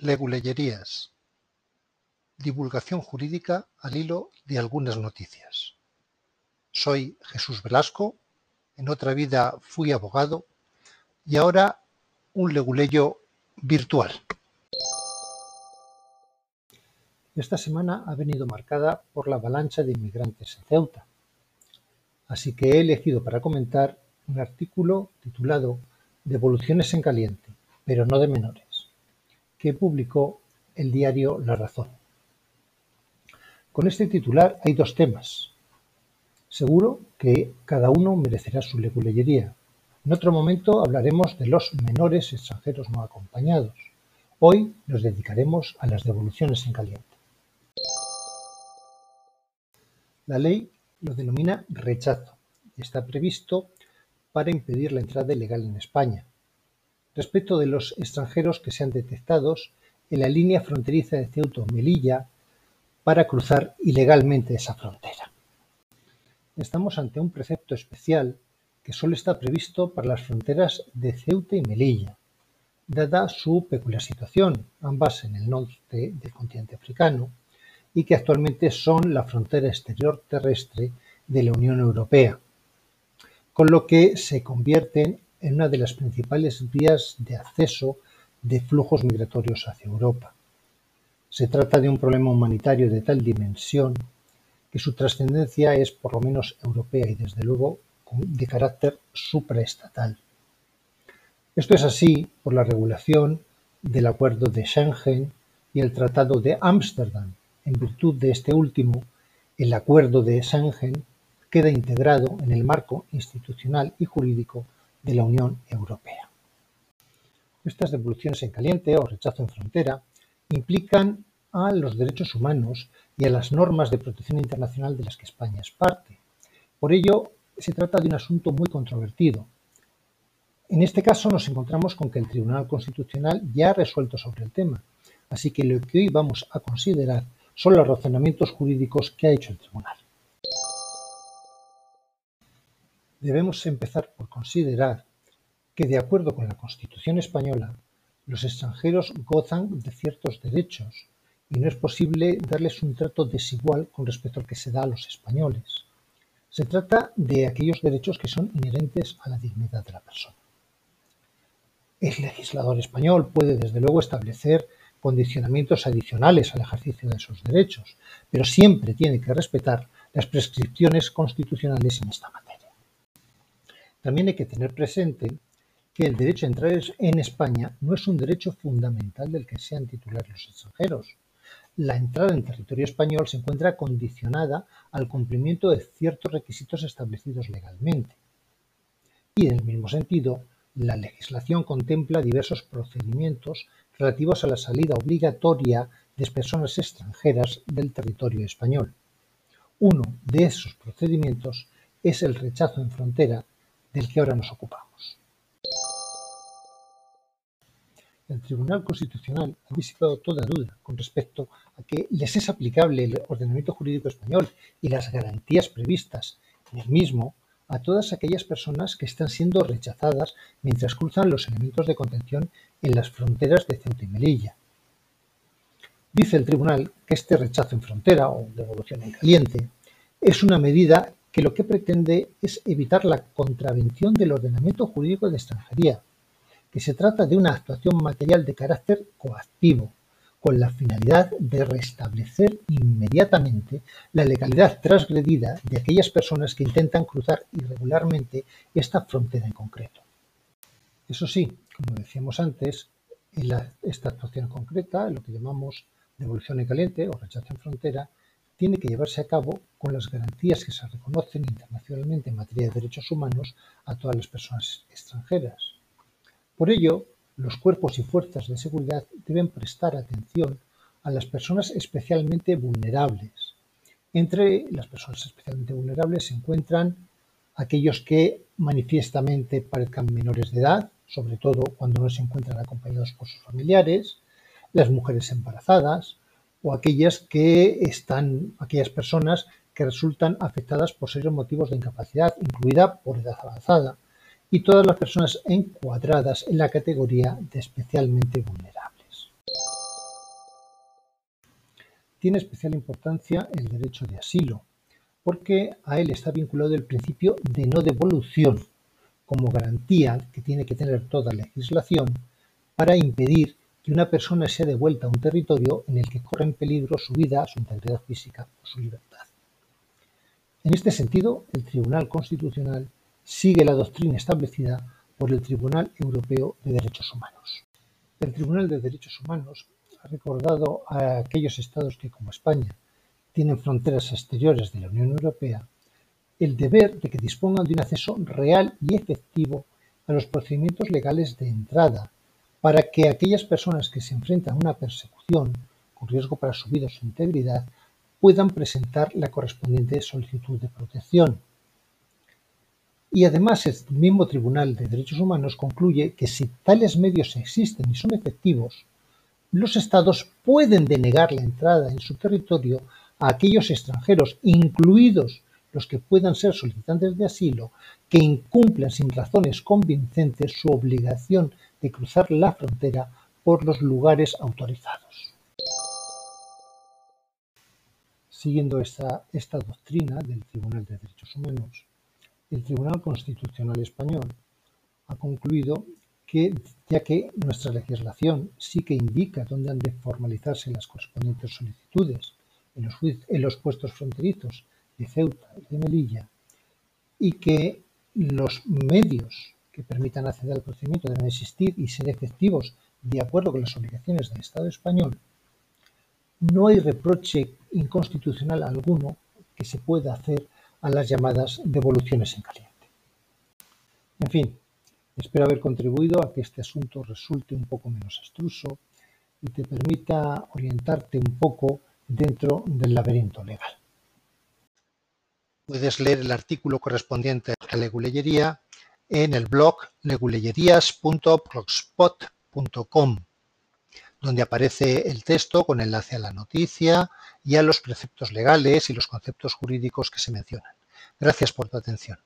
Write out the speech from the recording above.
Leguleyerías: Divulgación jurídica al hilo de algunas noticias. Soy Jesús Velasco, en otra vida fui abogado y ahora un leguleyo virtual. Esta semana ha venido marcada por la avalancha de inmigrantes en Ceuta, así que he elegido para comentar un artículo titulado Devoluciones en caliente, pero no de menores que publicó el diario La Razón. Con este titular hay dos temas. Seguro que cada uno merecerá su leguleyería. En otro momento hablaremos de los menores extranjeros no acompañados. Hoy nos dedicaremos a las devoluciones en caliente. La ley lo denomina rechazo y está previsto para impedir la entrada ilegal en España, respecto de los extranjeros que sean detectados en la línea fronteriza de Ceuta Melilla para cruzar ilegalmente esa frontera. Estamos ante un precepto especial que solo está previsto para las fronteras de Ceuta y Melilla, dada su peculiar situación, ambas en el norte del continente africano, y que actualmente son la frontera exterior terrestre de la Unión Europea, con lo que se convierten en una de las principales vías de acceso de flujos migratorios hacia Europa. Se trata de un problema humanitario de tal dimensión que su trascendencia es por lo menos europea y desde luego de carácter supraestatal. Esto es así por la regulación del Acuerdo de Schengen y el Tratado de Ámsterdam. En virtud de este último, el Acuerdo de Schengen queda integrado en el marco institucional y jurídico de la Unión Europea. Estas devoluciones en caliente o rechazo en frontera implican a los derechos humanos y a las normas de protección internacional de las que España es parte. Por ello, se trata de un asunto muy controvertido. En este caso nos encontramos con que el Tribunal Constitucional ya ha resuelto sobre el tema, así que lo que hoy vamos a considerar son los razonamientos jurídicos que ha hecho el Tribunal. Debemos empezar por considerar que, de acuerdo con la Constitución española, los extranjeros gozan de ciertos derechos y no es posible darles un trato desigual con respecto al que se da a los españoles. Se trata de aquellos derechos que son inherentes a la dignidad de la persona. El legislador español puede, desde luego, establecer condicionamientos adicionales al ejercicio de esos derechos, pero siempre tiene que respetar las prescripciones constitucionales en esta materia. También hay que tener presente que el derecho a entrar en España no es un derecho fundamental del que sean titulares los extranjeros. La entrada en territorio español se encuentra condicionada al cumplimiento de ciertos requisitos establecidos legalmente. Y en el mismo sentido, la legislación contempla diversos procedimientos relativos a la salida obligatoria de personas extranjeras del territorio español. Uno de esos procedimientos es el rechazo en frontera del que ahora nos ocupamos. El Tribunal Constitucional ha disipado toda duda con respecto a que les es aplicable el ordenamiento jurídico español y las garantías previstas en el mismo a todas aquellas personas que están siendo rechazadas mientras cruzan los elementos de contención en las fronteras de Ceuta y Melilla. Dice el tribunal que este rechazo en frontera o devolución en caliente es una medida que lo que pretende es evitar la contravención del ordenamiento jurídico de extranjería, que se trata de una actuación material de carácter coactivo, con la finalidad de restablecer inmediatamente la legalidad transgredida de aquellas personas que intentan cruzar irregularmente esta frontera en concreto. Eso sí, como decíamos antes, en esta actuación concreta, lo que llamamos devolución en caliente o rechazo en frontera, tiene que llevarse a cabo con las garantías que se reconocen internacionalmente en materia de derechos humanos a todas las personas extranjeras. Por ello, los cuerpos y fuerzas de seguridad deben prestar atención a las personas especialmente vulnerables. Entre las personas especialmente vulnerables se encuentran aquellos que manifiestamente parezcan menores de edad, sobre todo cuando no se encuentran acompañados por sus familiares, las mujeres embarazadas, o aquellas que están, aquellas personas que resultan afectadas por serios motivos de incapacidad, incluida por edad avanzada, y todas las personas encuadradas en la categoría de especialmente vulnerables. tiene especial importancia el derecho de asilo, porque a él está vinculado el principio de no devolución como garantía que tiene que tener toda legislación para impedir una persona sea devuelta a un territorio en el que corre en peligro su vida, su integridad física o su libertad. En este sentido, el Tribunal Constitucional sigue la doctrina establecida por el Tribunal Europeo de Derechos Humanos. El Tribunal de Derechos Humanos ha recordado a aquellos estados que, como España, tienen fronteras exteriores de la Unión Europea, el deber de que dispongan de un acceso real y efectivo a los procedimientos legales de entrada, para que aquellas personas que se enfrentan a una persecución con riesgo para su vida o su integridad puedan presentar la correspondiente solicitud de protección. Y además el mismo Tribunal de Derechos Humanos concluye que si tales medios existen y son efectivos, los Estados pueden denegar la entrada en su territorio a aquellos extranjeros, incluidos los que puedan ser solicitantes de asilo, que incumplan sin razones convincentes su obligación de cruzar la frontera por los lugares autorizados. Siguiendo esta, doctrina del Tribunal de Derechos Humanos, el Tribunal Constitucional Español ha concluido que, ya que nuestra legislación sí que indica dónde han de formalizarse las correspondientes solicitudes en los, en los puestos fronterizos de Ceuta y de Melilla, y que los medios que permitan acceder al procedimiento deben existir y ser efectivos de acuerdo con las obligaciones del Estado español, no hay reproche inconstitucional alguno que se pueda hacer a las llamadas devoluciones en caliente. En fin, espero haber contribuido a que este asunto resulte un poco menos abstruso y te permita orientarte un poco dentro del laberinto legal. Puedes leer el artículo correspondiente a la leguleyería en el blog leguleyerias.blogspot.com, donde aparece el texto con enlace a la noticia y a los preceptos legales y los conceptos jurídicos que se mencionan. Gracias por tu atención.